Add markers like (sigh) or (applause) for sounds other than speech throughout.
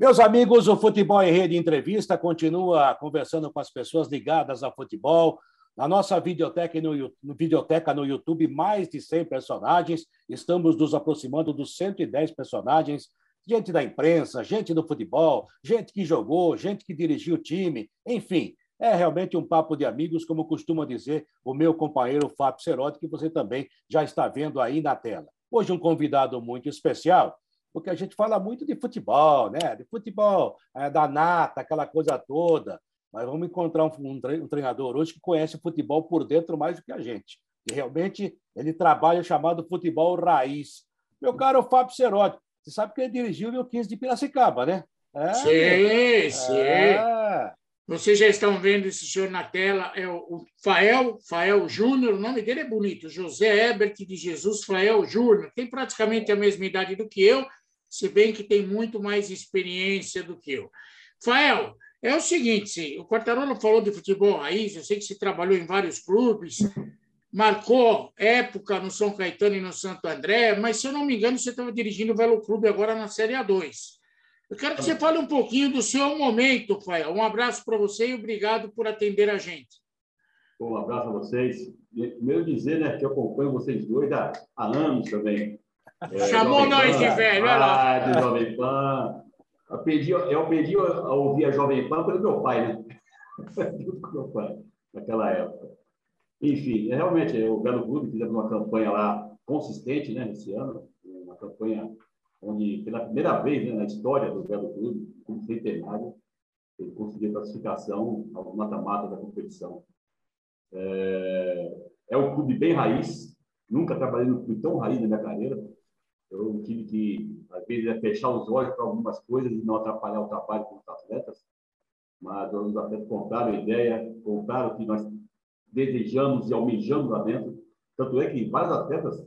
Meus amigos, o Futebol em Rede Entrevista continua conversando com as pessoas ligadas ao futebol. Na nossa videoteca no, videoteca no YouTube, mais de 100 personagens. Estamos nos aproximando dos 110 personagens. Gente da imprensa, gente do futebol, gente que jogou, gente que dirigiu o time. Enfim, é realmente um papo de amigos, como costuma dizer o meu companheiro Fábio Serotti, que você também já está vendo aí na tela. Hoje, um convidado muito especial porque a gente fala muito de futebol, né? De futebol é, da nata, aquela coisa toda. Mas vamos encontrar um, um treinador hoje que conhece o futebol por dentro mais do que a gente. E realmente ele trabalha chamado futebol raiz. Meu caro Fábio Serotti, você sabe que ele dirigiu o 15 de Piracicaba, né? É, sim, sim. É. Vocês já estão vendo esse senhor na tela, é o Fael, Fael Júnior, o nome dele é bonito, José Ebert de Jesus Fael Júnior, tem praticamente a mesma idade do que eu, se bem que tem muito mais experiência do que eu. Fael, é o seguinte, o Quartarolo falou de futebol raiz, eu sei que você trabalhou em vários clubes, marcou época no São Caetano e no Santo André, mas, se eu não me engano, você estava dirigindo o Velo Clube agora na Série A2. Eu quero que você fale um pouquinho do seu momento, Fael. Um abraço para você e obrigado por atender a gente. Um abraço a vocês. Primeiro dizer né, que eu acompanho vocês dois há, há anos também. É, Chamou nós de velho, olha lá. Ah, Jovem Pan. Eu pedi, eu pedi a ouvir a Jovem Pan pelo meu pai, né? (laughs) Meu pai, naquela época. Enfim, é, realmente, o Belo Clube fizemos uma campanha lá consistente, né, esse ano. Uma campanha onde, pela primeira vez né, na história do Belo Clube, como centenário, ele conseguiu classificação ao mata-mata da competição. É, é um clube bem raiz, nunca trabalhei num clube tão raiz na minha carreira. Eu tive que, às vezes, é fechar os olhos para algumas coisas e não atrapalhar o trabalho com os atletas. Mas os atletas contaram a ideia, contaram o que nós desejamos e almejamos lá dentro. Tanto é que vários atletas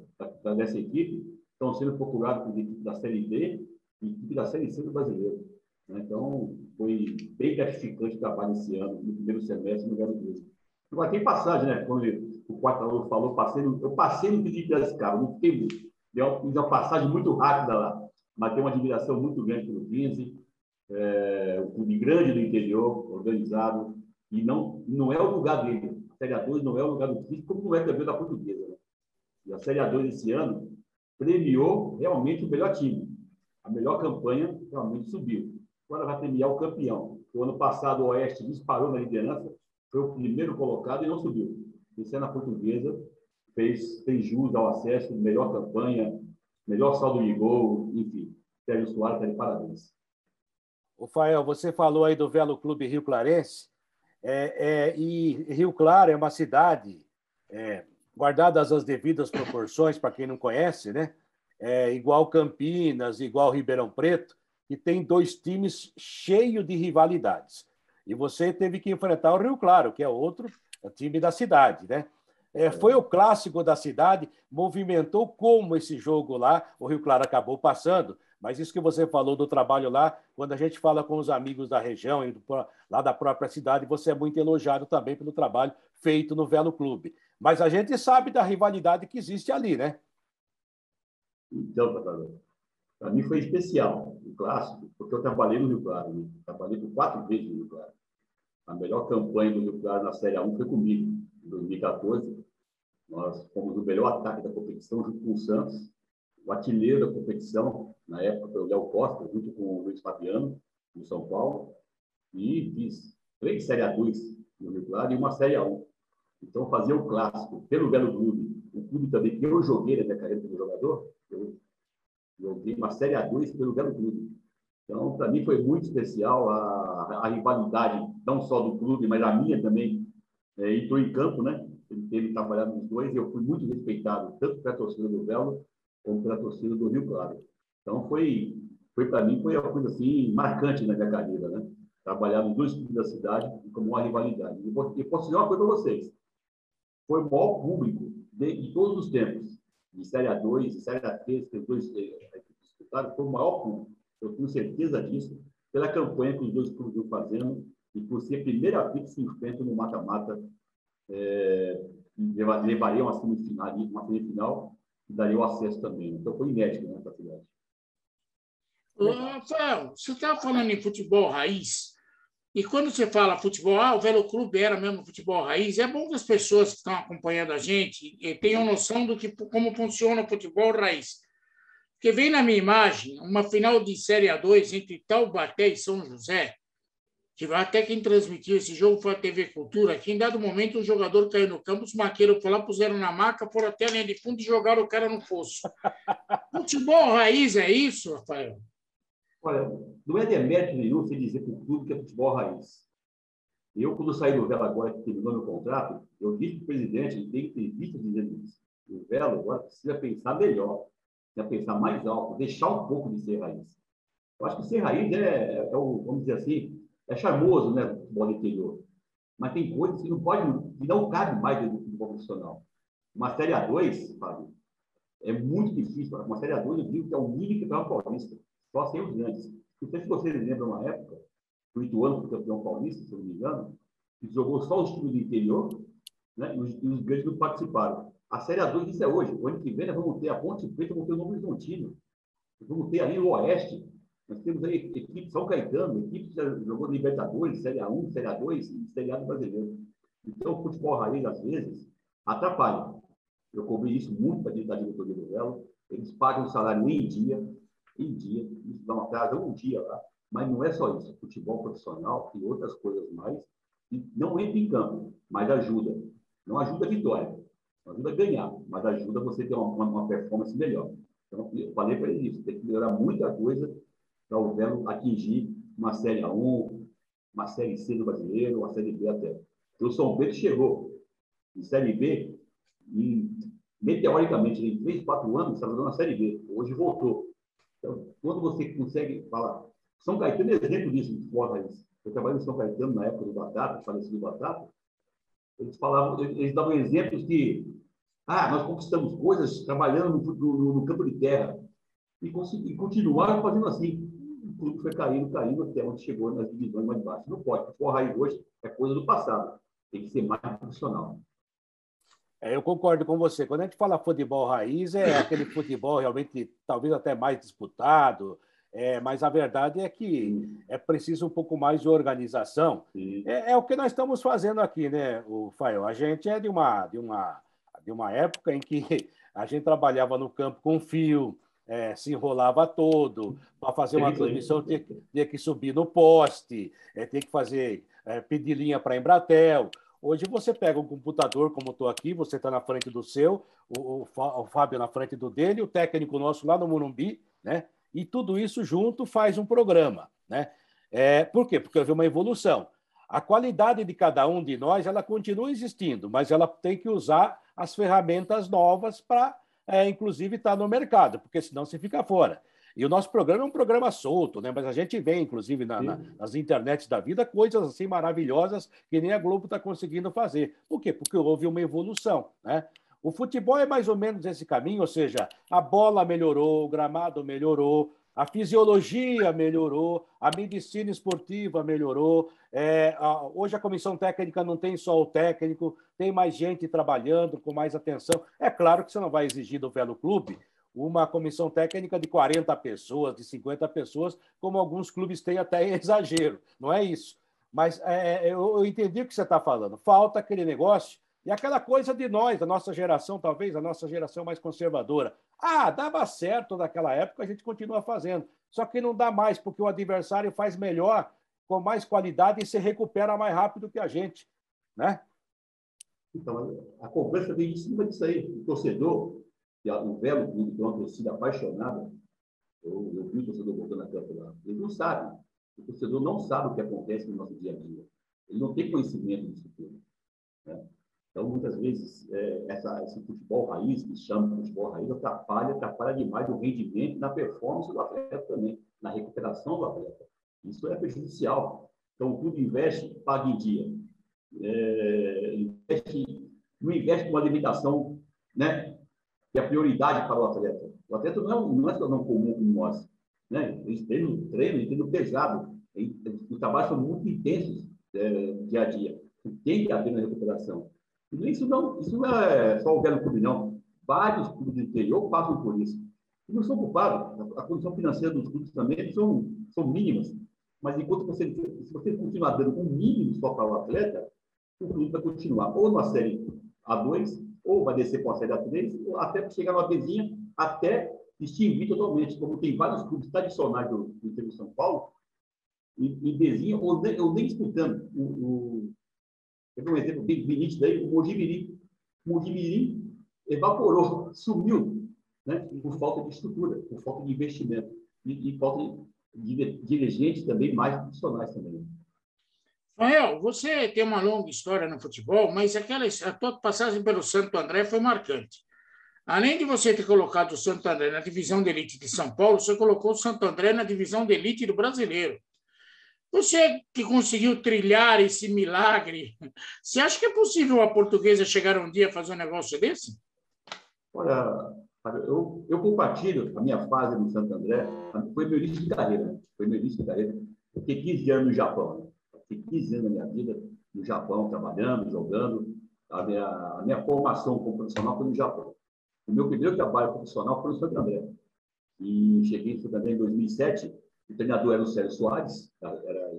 dessa equipe estão sendo procurados por equipe da Série D e equipe da Série C do brasileiro. Né? Então, foi bem gratificante o trabalho esse ano, no primeiro semestre no Galo Grande. Agora, tem passagem, né? Quando o quarto falou, passei eu passei no Felipe Piracicaba, não fiquei muito. Deu uma passagem muito rápida lá, mas tem uma admiração muito grande pelo 15, é, um clube grande do interior, organizado, e não, não é o lugar dele. A Série A2 não é o lugar do 15, como não é também da portuguesa. Né? E a Série A2 esse ano premiou realmente o melhor time. A melhor campanha realmente subiu. Agora vai premiar o campeão. O ano passado o Oeste disparou na liderança, foi o primeiro colocado e não subiu. Esse ano a portuguesa fez, fez jus ao acesso, melhor campanha, melhor saldo de gol, enfim. Sérgio Soares está de parabéns. O Fael, você falou aí do Velo Clube Rio Clarense, é, é, e Rio Claro é uma cidade, é, guardadas as devidas proporções, para quem não conhece, né? É, igual Campinas, igual Ribeirão Preto, que tem dois times cheios de rivalidades. E você teve que enfrentar o Rio Claro, que é outro time da cidade, né? É, foi o clássico da cidade, movimentou como esse jogo lá, o Rio Claro acabou passando, mas isso que você falou do trabalho lá, quando a gente fala com os amigos da região e lá da própria cidade, você é muito elogiado também pelo trabalho feito no Velo Clube. Mas a gente sabe da rivalidade que existe ali, né? Então, para mim foi especial, o clássico, porque eu trabalhei no Rio Claro, né? trabalhei por quatro vezes no Rio Claro. A melhor campanha do Rio Claro na Série 1 foi comigo, em 2014. Nós fomos o melhor ataque da competição junto com o Santos, o artilheiro da competição, na época foi o Léo Costa, junto com o Luiz Fabiano, do São Paulo, e fiz três Série A2 no Rio Claro e uma Série A1. Então, fazia o clássico pelo Belo Clube, o clube também que eu joguei na minha carreira como jogador, eu joguei uma Série A2 pelo Belo Clube. Então, para mim foi muito especial a, a, rivalidade, não só do clube, mas a minha também, é, entrou em campo, né? Ele teve trabalhado nos dois e eu fui muito respeitado, tanto pela torcida do Belo como pela torcida do Rio Claro. Então, foi, foi para mim, foi uma coisa assim, marcante na minha carreira, né? Trabalhar nos dois clubes da cidade como uma rivalidade. E posso dizer uma coisa para vocês: foi o maior público de, de todos os tempos, de Série A2, de Série A3, que os dois equipes disputaram, foi o maior público. Eu tenho certeza disso, pela campanha que os dois clubes estão fazendo e por ser a primeira vez que se enfrentam no mata-mata, é, levaria uma semifinal, uma semifinal e daria o acesso também. Então foi inédito né, para a cidade. Rafael, você estava falando em futebol raiz, e quando você fala futebol, ah, o Velo Clube era mesmo futebol raiz, é bom que as pessoas que estão acompanhando a gente tenham noção do que como funciona o futebol raiz. Porque vem na minha imagem uma final de Série A2 entre Taubaté e São José, até quem transmitiu esse jogo foi a TV Cultura, que em dado momento um jogador caiu no campo, os maqueiros foram lá, puseram na maca, foram até a linha de fundo e jogaram o cara no fosso. (laughs) Futebol raiz é isso, Rafael? Olha, não é demérito nenhum você dizer por tudo que é futebol raiz. Eu, quando saí do Velo agora, que terminou meu contrato, eu disse para o presidente, ele tem entrevista dizendo isso. O Velo agora precisa pensar melhor, precisa pensar mais alto, deixar um pouco de ser raiz. Eu acho que ser raiz é, é, é o, vamos dizer assim, é charmoso, né, o interior. Mas tem coisas que não pode, que não cabe mais do futebol profissional. Uma Série A2, Fábio, é muito difícil. Uma Série A2, eu digo que é o mini campeão paulista. Só sem os grandes. Não sei se vocês lembram uma época, o Ituano foi campeão paulista, se eu não me engano, que jogou só os times do interior, né, e os, e os grandes não participaram. A Série A2, isso é hoje. O ano que vem, nós vamos ter a Ponte Preta, vamos ter o Novo Horizontino. Vamos ter ali o Oeste, nós temos aí equipe São Caetano, equipe que já jogou Libertadores, Série A1, Série A2 e Série A do Brasileiro. Então, o futebol raiz, às vezes, atrapalha. Eu cobri isso muito da diretoria do Velo. Eles pagam o salário em dia, em dia, isso dá uma casa um dia lá. Mas não é só isso. Futebol profissional e outras coisas mais, que não entra em campo, mas ajuda. Não ajuda a vitória, não ajuda a ganhar, mas ajuda você a ter uma, uma performance melhor. Então, eu falei para ele isso, tem que melhorar muita coisa para o Velo atingir uma Série A1, uma Série C do brasileiro, uma Série B até. Então, o São Pedro chegou em Série B e, meteoricamente, em 3, 4 anos, estava dando a Série B. Hoje voltou. Então, quando você consegue falar... São Caetano é exemplo disso, de fora isso. Eu trabalhei em São Caetano na época do Batata, falecido Batata. Eles falavam, eles davam exemplos de ah, nós conquistamos coisas trabalhando no, no, no campo de terra e, e continuaram fazendo assim clube foi caindo, caindo até onde chegou nas divisões mais baixas. Não pode. O raiz hoje é coisa do passado. Tem que ser mais profissional. É, eu concordo com você. Quando a gente fala futebol raiz, é (laughs) aquele futebol realmente, talvez até mais disputado, é, mas a verdade é que é preciso um pouco mais de organização. É, é, o que nós estamos fazendo aqui, né, o Fael? A gente é de uma, de, uma, de uma época em que (laughs) a gente trabalhava no campo com fio, é, se enrolava todo. Para fazer uma transmissão, tinha, tinha, que subir no poste, é, tinha que fazer, é, pedir linha para a Embratel. Hoje você pega um computador, como estou aqui, você está na frente do seu, o, o, Fábio na frente do dele, o técnico nosso lá no Morumbi, né? E tudo isso junto faz um programa, né? É, por quê? Porque houve uma evolução. A qualidade de cada um de nós, ela continua existindo, mas ela tem que usar as ferramentas novas para é, inclusive, estar tá no mercado, porque senão você fica fora. E o nosso programa é um programa solto, né? mas a gente vê, inclusive, na, na, nas internets da vida, coisas assim maravilhosas que nem a Globo está conseguindo fazer. Por quê? Porque houve uma evolução. Né? O futebol é mais ou menos esse caminho, ou seja, a bola melhorou, o gramado melhorou, a fisiologia melhorou, a medicina esportiva melhorou. É, a, hoje a comissão técnica não tem só o técnico, tem mais gente trabalhando com mais atenção. É claro que você não vai exigir do Velo Clube uma comissão técnica de 40 pessoas, de 50 pessoas, como alguns clubes têm até (laughs) exagero. Não é isso. Mas é, é eu, eu entendi o que você está falando. Falta aquele negócio e aquela coisa de nós, da nossa geração, talvez a nossa geração mais conservadora. Ah, dava certo naquela época, a gente continua fazendo. Só que não dá mais, porque o adversário faz melhor, com mais qualidade e se recupera mais rápido que a gente. Né? Então, a cobrança vem de cima disso aí. O torcedor, que é um velho clube, que é uma torcida apaixonada, eu, eu vi o torcedor botando a campo lá, ele não sabe. O torcedor não sabe o que acontece no nosso dia a dia. Ele não tem conhecimento disso tudo. Né? Então, muitas vezes, é, essa, esse futebol raiz, que chama futebol raiz, atrapalha, atrapalha demais o rendimento na performance do atleta também, na recuperação do atleta. Isso é prejudicial. Então, o clube investe, paga em dia. É, investe, não investe uma limitação, né, que é a prioridade para o atleta. O atleta não é, não é comum como nós. Né? Eles treinam, treinam, eles treinam pesado. Os trabalhos são muito intensos é, dia a dia. Tem que haver na recuperação. Isso não, isso não é só o Velho Clube, não. Vários clubes do interior passam por isso. E não são culpados. A condição financeira dos clubes também são, são mínimas. Mas enquanto você, se você continuar dando um mínimo só para o atleta, o clube vai continuar ou na série A2, ou vai descer para a série A3, ou até chegar numa vizinha, até extinguir totalmente, como tem vários clubes tradicionais do, do interior de São Paulo, e, e desenha, ou ou nem disputando. O, eu um exemplo bem nítido daí, o Mojimirim. O Mojimirim evaporou, sumiu, né? por falta de estrutura, por falta de investimento e, e falta de dirigentes também mais profissionais também. Rafael, você tem uma longa história no futebol, mas aquela a tua passagem pelo Santo André foi marcante. Além de você ter colocado o Santo André na divisão de elite de São Paulo, você colocou o Santo André na divisão de elite do brasileiro. Você que conseguiu trilhar esse milagre, você acha que é possível a portuguesa chegar um dia a fazer um negócio desse? Olha, eu, eu compartilho a minha fase no Santo André, foi meu início de carreira, foi meu início de carreira. Eu fiquei 15 anos no Japão, fiquei 15 anos da minha vida no Japão, trabalhando, jogando. A minha, a minha formação como profissional foi no Japão. O meu primeiro trabalho profissional foi no Santo André. E cheguei no Santo André em 2007 o treinador era o Sérgio Soares,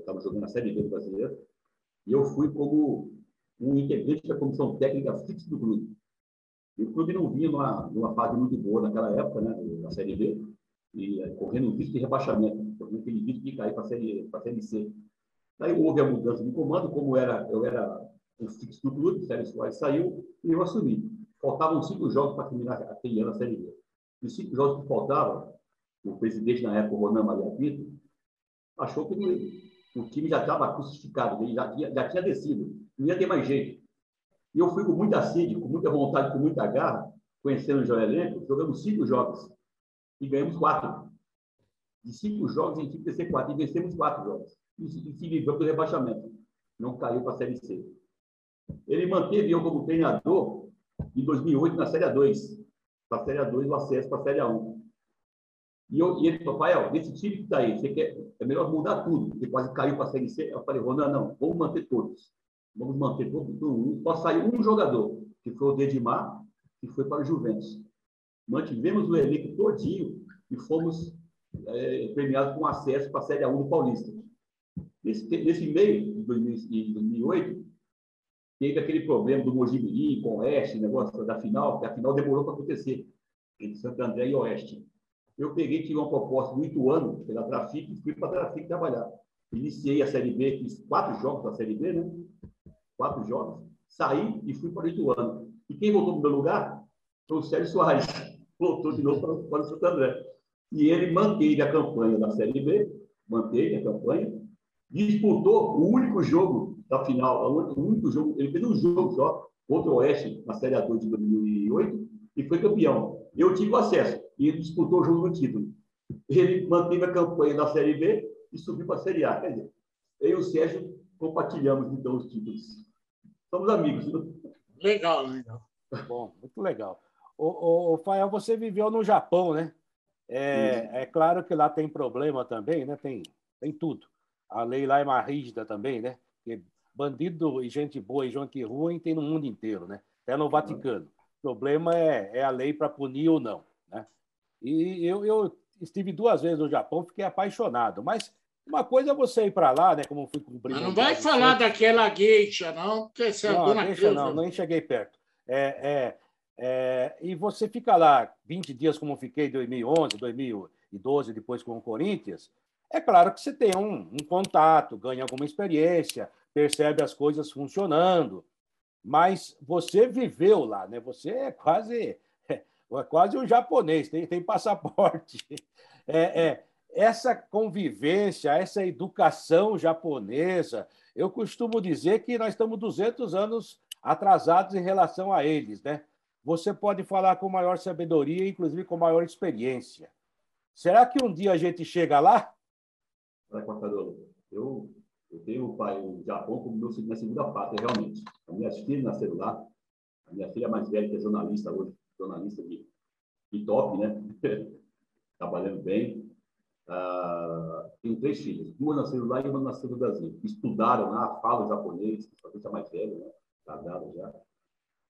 estava jogando a Série B do Brasileiro, e eu fui como um integrante da comissão técnica fixa do clube. E o clube não vinha numa, numa fase muito boa naquela época, né, na Série B, e eh, correndo um risco de rebaixamento, correndo aquele risco de cair para a série, a série C. Daí houve a mudança de comando, como era, eu era o fixo do clube, o Sérgio Soares saiu e eu assumi. Faltavam cinco jogos para terminar aquele ano a Série B. Os cinco jogos que faltavam, o presidente na época, o Ronan Maria Pinto, achou que o time já estava crucificado, já tinha, já tinha descido, não ia ter mais jeito. E eu fui com muita sede, com muita vontade, com muita garra, conhecendo o João Elenco, jogamos cinco jogos e ganhamos quatro. De cinco jogos, a gente descer quatro, e vencemos quatro jogos. E, se livrou do rebaixamento. Não caiu para a Série C. Ele manteve eu como treinador em 2008 na Série A2. Para a Série A2, o acesso para a Série A1. E, eu, e ele Rafael, nesse time que está aí, você quer, é melhor mudar tudo, porque quase caiu para a Série C. Eu falei, Ronan, não, vamos manter todos. Vamos manter todos. Um, só saiu um jogador, que foi o Dedimar, que foi para o Juventus. Mantivemos o elenco todinho e fomos é, premiados com acesso para a Série A1 do Paulista. Nesse, nesse meio, de 2008, teve aquele problema do Mojimirim com o Oeste, negócio da final, que a final demorou para acontecer, entre Santo André e Oeste eu peguei, tive uma proposta do Ituano, pela Trafic, e fui para a Trafic trabalhar. Iniciei a Série B, fiz quatro jogos da Série B, né? Quatro jogos. Saí e fui para o Ituano. E quem voltou para o meu lugar foi o Sérgio Soares. (laughs) Voltou de novo para, para o Santo André. E ele manteve a campanha da Série B, manteve a campanha, disputou o único jogo da final, o único jogo, ele fez um jogo só contra o Oeste na Série A2 de 2008 e foi campeão. Eu tive acesso e disputou o jogo do título. Ele manteve a campanha da Série B e subiu para a Série A. Quer dizer, eu e o Sérgio compartilhamos então os títulos. Somos amigos. Né? Legal, legal. Bom, muito legal. O, o, Fael, você viveu no Japão, né? É, é, claro que lá tem problema também, né? Tem, tem tudo. A lei lá é mais rígida também, né? Porque bandido e gente boa e gente ruim tem no mundo inteiro, né? Até no Vaticano. O problema é, é a lei para punir ou não. E eu, eu estive duas vezes no Japão, fiquei apaixonado. Mas uma coisa é você ir para lá, né? Como fui. Mas não vai falar daquela geisha, não, porque você é não, geisha, não, nem cheguei perto. É, é, é, e você fica lá 20 dias, como fiquei em 2011, 2012, depois com o Corinthians. É claro que você tem um, um contato, ganha alguma experiência, percebe as coisas funcionando. Mas você viveu lá, né? Você é quase quase um japonês, tem, tem passaporte. (laughs) É, é, essa convivência, essa educação japonesa, eu costumo dizer que nós estamos 200 anos atrasados em relação a eles, né? Você pode falar com maior sabedoria, inclusive com maior experiência. Será que um dia a gente chega lá? Olha, contador, eu, eu tenho o pai, o Japão, como meu, minha segunda pátria, realmente. As minhas filhas nasceram lá. A minha filha mais velha, que é jornalista hoje, jornalista de, de top, né? (laughs) Trabalhando bem. Uh, tenho três filhas, duas nasceram lá e uma nasceu no Brasil. Estudaram lá, falam japonês, gente é mais velha, né? Já.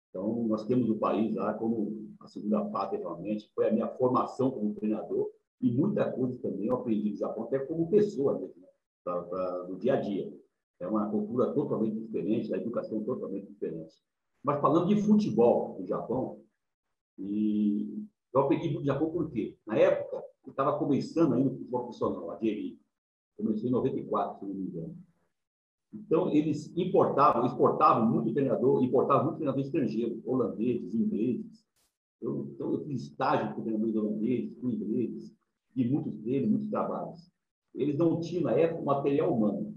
Então, nós temos o país lá como a segunda pátria, realmente. Foi a minha formação como treinador e muita coisa também eu aprendi no Japão, até como pessoa mesmo, né? pra, pra, dia a dia. É uma cultura totalmente diferente, a educação totalmente diferente. Mas falando de futebol no Japão, e eu aprendi muito Japão por quê? Na época, eu estava começando ainda o futebol profissional, a DRI. Comecei em 94, se não me engano. Então, eles importavam, exportavam muito treinador, importavam muito treinador estrangeiro, holandeses, ingleses. Eu, então, eu fiz estágio com treinadores holandeses, com ingleses, e muitos deles, muitos trabalhos. Eles não tinham, na época, material humano,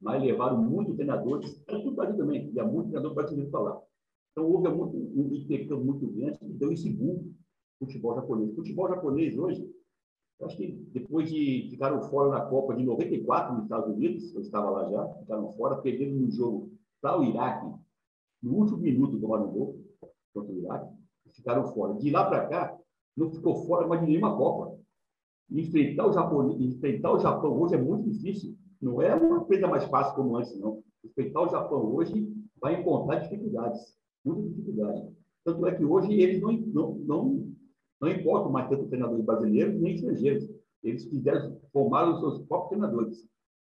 mas levaram muitos treinadores, aqui no Brasil também, e há muito treinador brasileiro para lá. Então, houve um intercâmbio muito grande que deu esse boom futebol japonês. O futebol japonês hoje, acho que depois de ficaram fora da Copa de 94 nos Estados Unidos, eu estava lá já, ficaram fora, perderam no jogo para o Iraque, no último minuto tomaram um gol contra o Iraque, ficaram fora. De lá para cá, não ficou fora mais de nenhuma Copa. enfrentar o, Japão, enfrentar o Japão hoje é muito difícil. Não é uma coisa mais fácil como antes, não. Enfrentar o Japão hoje vai encontrar dificuldades, muita dificuldade. Tanto é que hoje eles não, não, não não importam mais tanto treinadores brasileiros nem estrangeiros. Eles fizeram, formaram os seus próprios treinadores.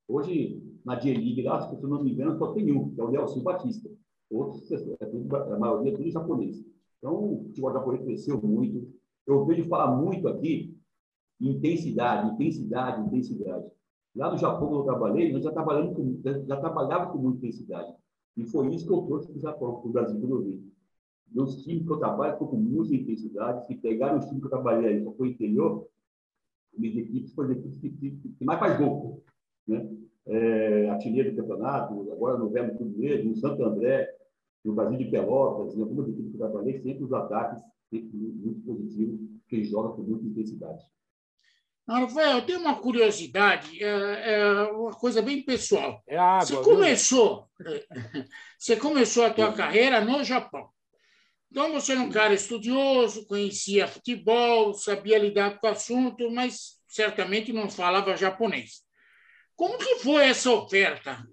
Hoje, na J-League, lá, se eu não me engano, só tem um, que é o Nelson Batista. Outros, é tudo, a maioria é tudo japonês. Então, o futebol japonês cresceu muito. Eu vejo falar muito aqui intensidade, intensidade, intensidade. Lá no Japão, quando eu trabalhei, nós já, trabalhamos com, já trabalhávamos com muita intensidade. E foi isso que eu trouxe para o Japão, para o Brasil, quando eu vim nos times que eu trabalho, estou com muita intensidade. Se pegar os times que eu trabalhei aí, só foi interior, minhas equipes foram as equipes que, que, que, mais faz gol. Né? É, do campeonato, agora no Verbo Tudo Mesmo, no Santo André, no Brasil de Pelotas, em algumas equipes que eu trabalhei, sempre os ataques sempre muito positivos, que joga com muita intensidade. Rafael, eu tenho uma curiosidade, é, é, uma coisa bem pessoal. É água, você começou, (laughs) você começou a tua carreira no Japão. Então, você era um cara estudioso, conhecia futebol, sabia lidar com o assunto, mas certamente não falava japonês. Como que foi essa oferta?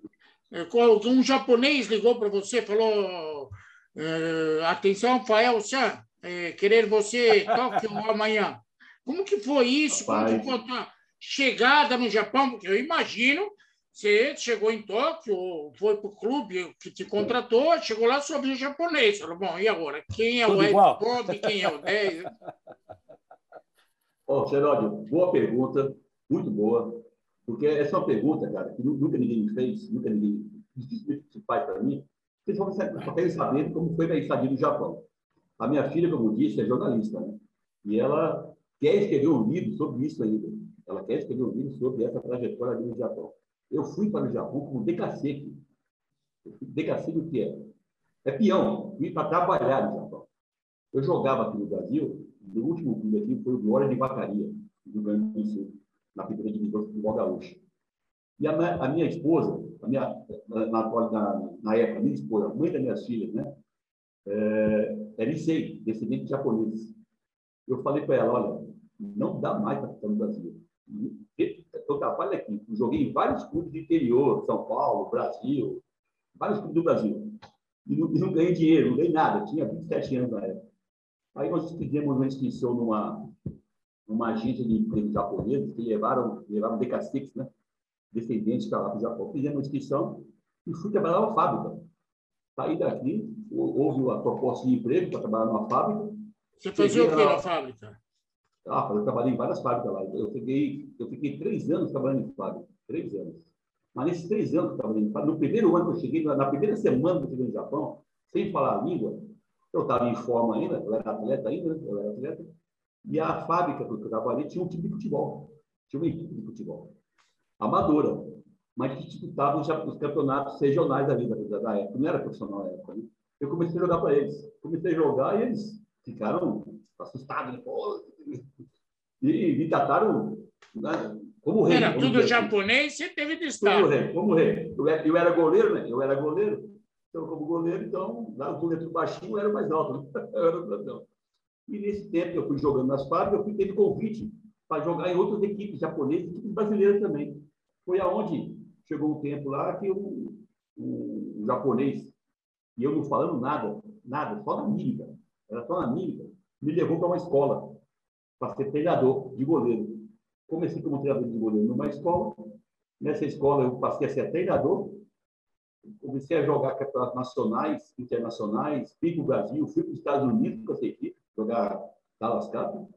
É, um japonês ligou para você falou: é, atenção, Fael San, é, querer você Tóquio (laughs) amanhã. Como que foi isso? Como que foi a chegada no Japão? Porque eu imagino você chegou em Tóquio, foi para o clube que te contratou, chegou lá sobre o japonês. Falou, bom, e agora? Quem é Tudo o Ed Bob? Quem é o 10? Ó, oh, boa pergunta, muito boa. Porque essa é uma pergunta, cara, que nunca ninguém me fez, nunca ninguém dificilmente se faz para mim. Vocês só querem saber como foi minha estadia no Japão. A minha filha, como disse, é jornalista, né? E ela quer escrever um livro sobre isso ainda. Ela quer escrever um livro sobre essa trajetória ali no Japão. Eu fui para o Japão como decaceque. Decaceque o que é? É peão. Fui para trabalhar no Japão. Eu jogava aqui no Brasil, no último clube aqui foi o Glória de Vacaria, do Rio Grande do Sul, na primeira divisão do futebol gaúcho. E a, a, minha esposa, a minha, na, na, na, época, a minha esposa, a mãe das minhas filhas, né, é, é descendente de japonês. Eu falei para ela, olha, não dá mais para ficar no Brasil eu trabalho aqui. joguei em vários clubes do interior, São Paulo, Brasil, vários clubes do Brasil. E não, e não ganhei dinheiro, não ganhei nada. Tinha 27 anos na época. Aí nós fizemos uma inscrição numa, numa agência de emprego japonesa que levaram, levaram DK6, né? Descendentes para lá para o Japão. Fizemos uma inscrição e fui trabalhar na fábrica. Saí daqui, houve uma proposta de emprego para trabalhar numa fábrica. Você fazia o que na fábrica? Ah, eu trabalhei em várias fábricas lá. Eu fiquei, eu fiquei três anos trabalhando em fábrica. Três anos. Mas nesses três anos que eu trabalhei em fábrica, no primeiro ano que eu cheguei, na primeira semana que eu cheguei no Japão, sem falar a língua, eu estava em forma ainda, eu era atleta ainda, né? eu era atleta, e a fábrica que eu trabalhei tinha um time de futebol. Tinha uma equipe de futebol. Amadora. Mas que disputava os, os campeonatos regionais da, da, época. Não era profissional na época. Né? Eu comecei a jogar para eles. Comecei a jogar e eles ficaram assustados. Né? e me trataram né, como rei. Era tudo assim. japonês, você teve destaque. Como rei, como rei. Eu, eu era goleiro, né? Eu era goleiro. Então, como goleiro, então, lá o goleiro baixinho era mais alto. Né? (laughs) Eu era grandão. E nesse tempo que eu fui jogando nas fábricas, eu fui teve convite para jogar em outras equipes japonesas, equipes brasileiras também. Foi aonde chegou um tempo lá que o, o, o japonês e eu não falando nada, nada, só na mímica, era só na mímica, me levou para uma escola para ser treinador de goleiro. Comecei como treinador de goleiro numa escola, nessa escola eu passei a ser treinador, comecei a jogar campeonatos nacionais, internacionais, fui para o Brasil, fui para os Estados Unidos com essa equipe, jogar Dallas Cup,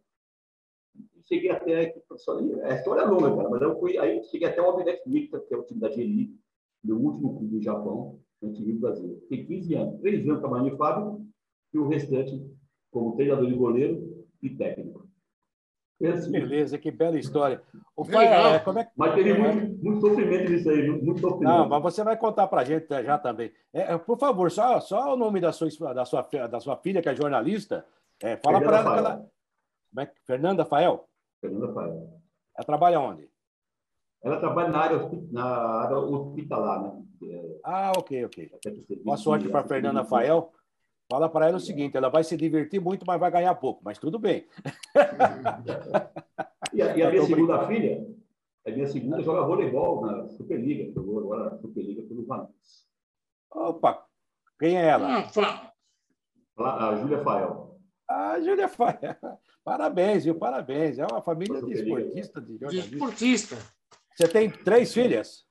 cheguei até a equipe profissional. A história é longa, cara, mas eu fui, aí cheguei até o Albinex Victor, que é o time da GLI, meu último clube do Japão, antes do Brasil. Fiquei 15 anos, 3 anos trabalhando em fábrica e o restante como treinador de goleiro e técnico. Assim. Beleza, que bela história. O pai, é, como é... Mas teve muito, muito sofrimento nisso aí, muito sofrimento. Não, mas você vai contar para a gente já também. É, é, por favor, só, só o nome da sua, da, sua, da sua filha, que é jornalista. É, fala para ela. ela... É Fernanda Fael? Fernanda Fael. Ela trabalha onde? Ela trabalha na área, na área hospitalar, né? Ah, ok, ok. Boa sorte para Fernanda Fael. Fala para ela o seguinte: ela vai se divertir muito, mas vai ganhar pouco. Mas tudo bem. (laughs) e a, e a minha segunda filha, a minha segunda joga voleibol na Superliga. Jogou agora na Superliga pelo Valência. Opa! Quem é ela? Ah, a Júlia Fael. A Júlia Fael. (laughs) Parabéns, viu? Parabéns. É uma família de esportistas, de jornalistas. De esportista. Você tem três filhas?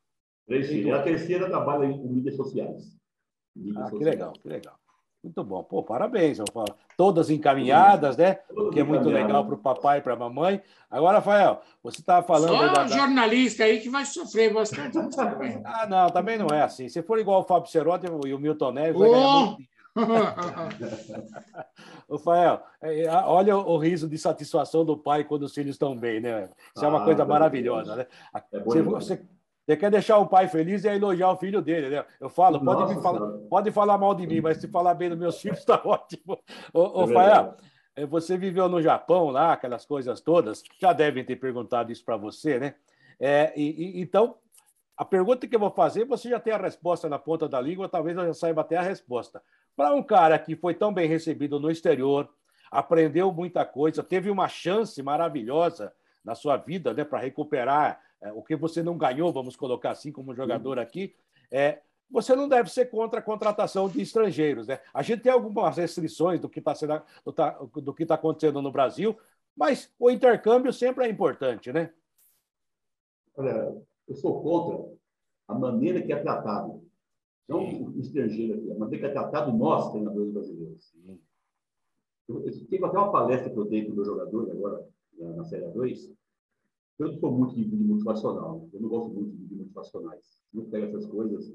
Três filhas. A terceira trabalha em mídias sociais. Mídias ah, sociais. que legal, que legal. Muito bom. Pô, parabéns. Todas encaminhadas, né? Todas que é muito legal para o papai e para a mamãe. Agora, Rafael, você estava falando. Só da, jornalista aí que vai sofrer bastante. (laughs) ah, não, também não é assim. Se for igual o Fábio Cerotti e o Milton Neves, vai ganhar muito (laughs) Rafael, é, é, olha o riso de satisfação do pai quando os filhos estão bem, né? Isso ah, é uma ah, coisa maravilhosa, né? É você, você, você, quer deixar o pai feliz e elogiar o filho dele, né? Eu falo, pode, me falar, pode falar mal de mim, mas se falar bem dos meus filhos, está (laughs) ótimo. Ô, ô é Rafael, você viveu no Japão lá, aquelas coisas todas, já devem ter perguntado isso para você, né? É, e, e, então, a pergunta que eu vou fazer, você já tem a resposta na ponta da língua, talvez eu já saiba até a resposta. Para um cara que foi tão bem recebido no exterior, aprendeu muita coisa, teve uma chance maravilhosa na sua vida né, para recuperar é, o que você não ganhou, vamos colocar assim como jogador aqui, é, você não deve ser contra a contratação de estrangeiros. Né? A gente tem algumas restrições do que está do, tá, do que tá acontecendo no Brasil, mas o intercâmbio sempre é importante, né? Olha, eu sou contra a maneira que é tratado não o estrangeiro aqui, mas tem que tratado nós, treinadores brasileiros. Eu, eu, teve até uma palestra que eu dei para o meu jogador agora, na, na Série 2. Eu não sou muito de vídeo motivacional, eu não gosto muito de vídeo motivacionais. Não pego essas coisas.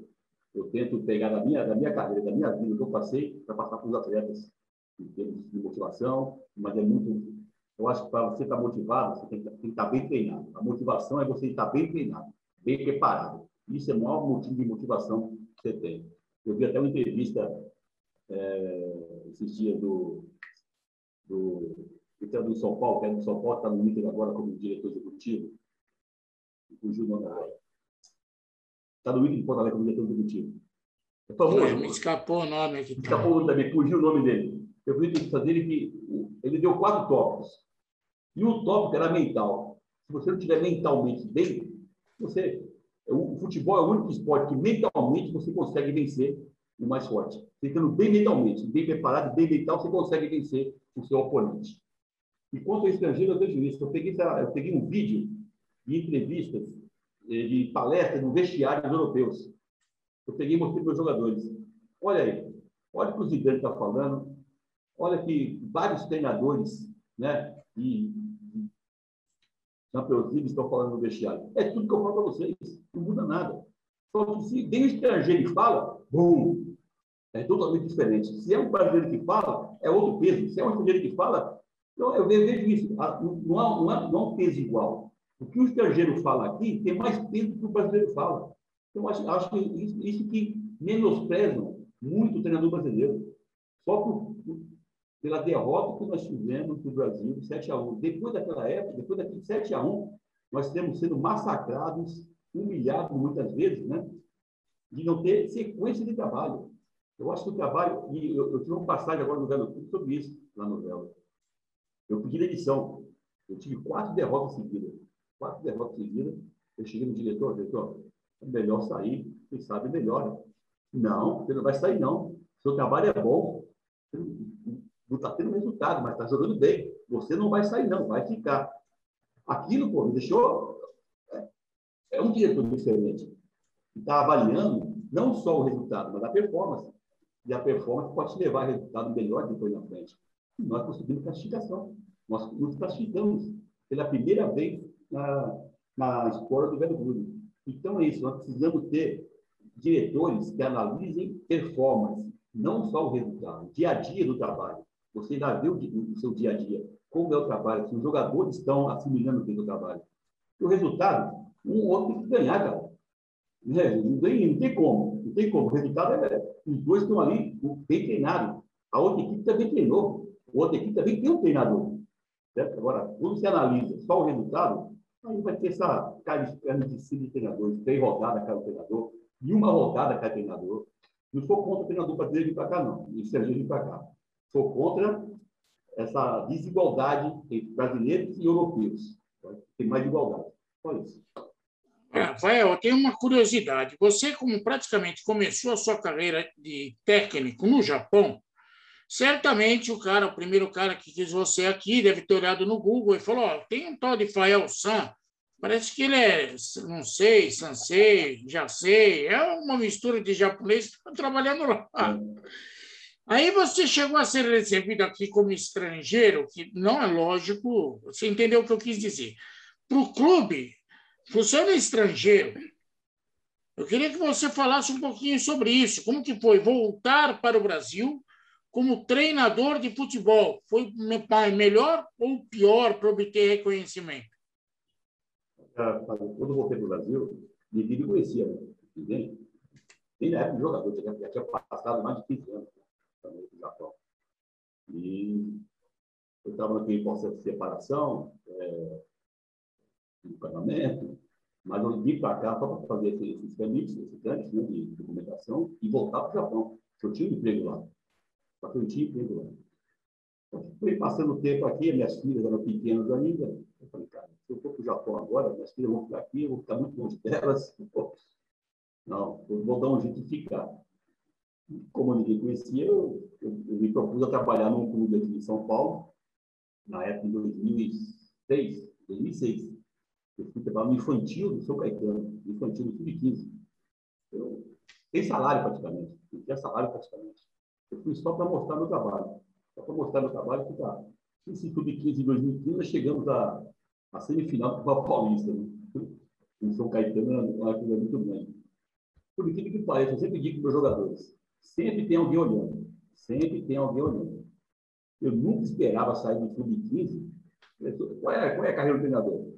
Eu tento pegar da minha, da minha carreira, da minha vida, que eu passei, para passar para os atletas, em termos de motivação, mas é muito. Eu acho que para você estar motivado, você tem que, tem que estar bem treinado. A motivação é você estar bem treinado, bem preparado. Isso é o maior motivo de motivação você tem. Eu vi até uma entrevista é, esses dias do, do, do, do São Paulo, que é do São Paulo, está no Inter agora como diretor executivo. Fugiu o nome agora. Está no Inter de Porto Alegre como diretor executivo. É famoso. Me escapou o nome aqui. Escapou o nome também, fugiu o nome dele. Eu vi a entrevista dele que ele deu quatro tópicos. E um tópico era mental. Se você não estiver mentalmente bem, você o futebol é o único esporte que mentalmente você consegue vencer o mais forte. Ficando bem mentalmente, bem preparado, bem mental, você consegue vencer o seu oponente. E quanto ao estrangeiro, eu vejo isso. Eu peguei, eu peguei um vídeo de entrevistas, eh, de palestras no vestiário europeus. Eu peguei e mostrei para os jogadores. Olha aí, olha o que o Zidane está falando. Olha que vários treinadores né, e Champions League estão falando no vestiário. É tudo que eu falo para vocês. Não muda nada. Só que se um estrangeiro que fala, bum, é totalmente diferente. Se é um brasileiro que fala, é outro peso. Se é um estrangeiro que fala, então eu vejo isso. Ah, não há, não há, não há um peso igual. O que o estrangeiro fala aqui tem mais peso do que o brasileiro fala. Então, acho, acho que isso, isso que menosprezam muito o treinador brasileiro. Só por, pela derrota que nós tivemos no Brasil, 7 a 1. Depois daquela época, depois daquele 7 a 1, nós temos sido massacrados, humilhados muitas vezes, né? de não ter sequência de trabalho. Eu acho que o trabalho, e eu, eu tive uma passagem agora no Galo sobre isso, lá no Velo. Eu pedi demissão. Eu tive quatro derrotas seguidas. Quatro derrotas seguidas. Eu cheguei no diretor, diretor, é melhor sair, quem sabe melhor. Não, você não vai sair, não. Seu trabalho é bom, não está tendo resultado, mas está jogando bem. Você não vai sair, não, vai ficar. Aquilo, pô, me deixou. É, é um diretor diferente. Está avaliando não só o resultado, mas a performance. E a performance pode te levar a resultado melhor depois na frente. Nós conseguimos classificação. Nós nos classificamos pela primeira vez na, na história do Velho Clube. Então é isso, nós precisamos ter diretores que analisem performance, não só o resultado, dia a dia do trabalho. Você ainda vê o, o seu dia a dia, como é o trabalho, se os jogadores estão assimilando o é trabalho. E o resultado, um ou outro tem que ganhar, cara. Né? Não, tem, não tem como, não tem como. O resultado é, os dois estão ali bem treinados. A outra equipe também treinou, outra equipe também tem um treinador. Certo? Agora, quando você analisa só o resultado, aí vai ter essa carnificina de treinadores, três rodadas cada treinador, e uma rodada cada treinador. Não sou contra o treinador brasileiro vir para cá, não, e estrangeiro vir para cá. Sou contra essa desigualdade entre brasileiros e europeus. Tem mais igualdade. Só isso. Rafael, eu tenho uma curiosidade. Você, como praticamente começou a sua carreira de técnico no Japão, certamente o cara, o primeiro cara que quis você aqui, deve ter olhado no Google e falou: tem um tal de Fael San, parece que ele é, não sei, Sansei, já sei, é uma mistura de japonês que está trabalhando lá. Aí você chegou a ser recebido aqui como estrangeiro, que não é lógico, você entendeu o que eu quis dizer. Para o clube, é estrangeiro. Eu queria que você falasse um pouquinho sobre isso. Como que foi voltar para o Brasil como treinador de futebol? Foi melhor ou pior para obter reconhecimento? Quando eu voltei para o Brasil, ninguém me conhecia, né? ninguém. Nem na época de jogador, já, tinha passado mais de 15 anos no Japão. E eu estava naquele processo de separação, é, casamento, mas eu vim para cá só para fazer esses, trâmites, esses trâmites né, de documentação e voltar para o Japão. Eu tinha um emprego lá. Lá. Então, fui passando o tempo aqui, minhas filhas eram pequenas ainda. Eu falei, cara, se eu for para o Japão agora, minhas filhas vão ficar aqui, eu vou ficar muito longe delas. (laughs) Não, eu vou dar um jeito de ficar. Como ninguém conhecia, eu, eu, eu me propus a trabalhar num clube aqui em São Paulo, na época de 2006, 2006. Eu fui trabalhar no infantil do São Caetano, infantil do Sub-15. Eu, sem salário praticamente, não tinha salário praticamente. Eu fui só para mostrar meu trabalho. Só para mostrar meu trabalho, que tá. Esse Sub-15 em 2015, nós chegamos à, à semifinal do Copa Paulista. Né? Em São Caetano, é uma coisa muito grande. Por incrível que pareça, eu sempre digo para os jogadores, sempre tem alguém olhando. Sempre tem alguém olhando. Eu nunca esperava sair do Sub-15. Qual é, qual é a carreira do treinador?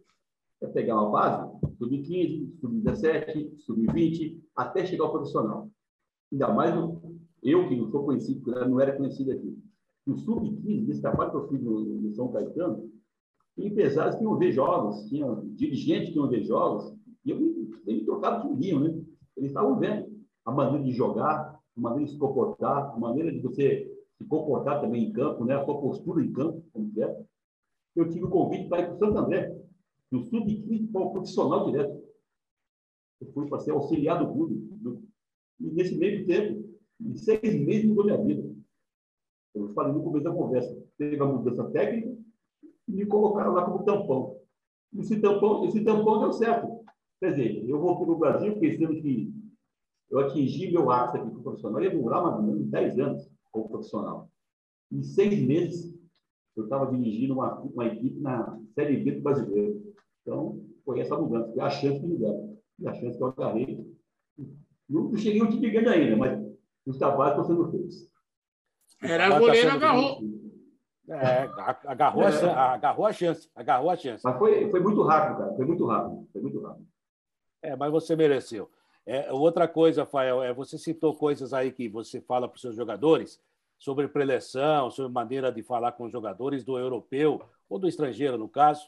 é pegar uma base, sub-15, sub-17, sub-20, até chegar ao profissional. Ainda mais eu, que não sou conhecido, não era conhecido aqui. No sub-15, nesse trabalho que eu fiz no, no São Caetano, empresários que iam ver jogos, tinha dirigentes que iam ver jogos, e eu me trocava de guiam, né? Eles estavam vendo a maneira de jogar, a maneira de se comportar, a maneira de você se comportar também em campo, né? a sua postura em campo, como é. Eu tive o convite para ir para o Santo André, do sub-15 para o profissional direto. Eu fui para ser auxiliar do clube. E nesse meio tempo, em seis meses mudou minha vida. Eu falei no começo da conversa. Teve a mudança técnica e me colocaram lá como tampão. Esse tampão, esse tampão deu certo. Quer dizer, eu voltei para o Brasil pensando que eu atingi meu ápice aqui como profissional. Eu ia durar mais ou menos 10 anos como profissional. Em seis meses, eu estava dirigindo uma, uma equipe na Série B do Brasileiro. Então, foi essa mudança, foi a chance que me deram. E a chance que eu agarrei. Não cheguei time grande ainda, mas os trabalhos estão sendo feitos. Era a goleira, agarrou. É, agarrou, é. A, agarrou a chance. Agarrou a chance. Mas foi, foi muito rápido, cara. Foi muito rápido. Foi muito rápido. É, mas você mereceu. É, outra coisa, Rafael, é, você citou coisas aí que você fala para os seus jogadores sobre preleção, sobre maneira de falar com os jogadores do europeu ou do estrangeiro, no caso.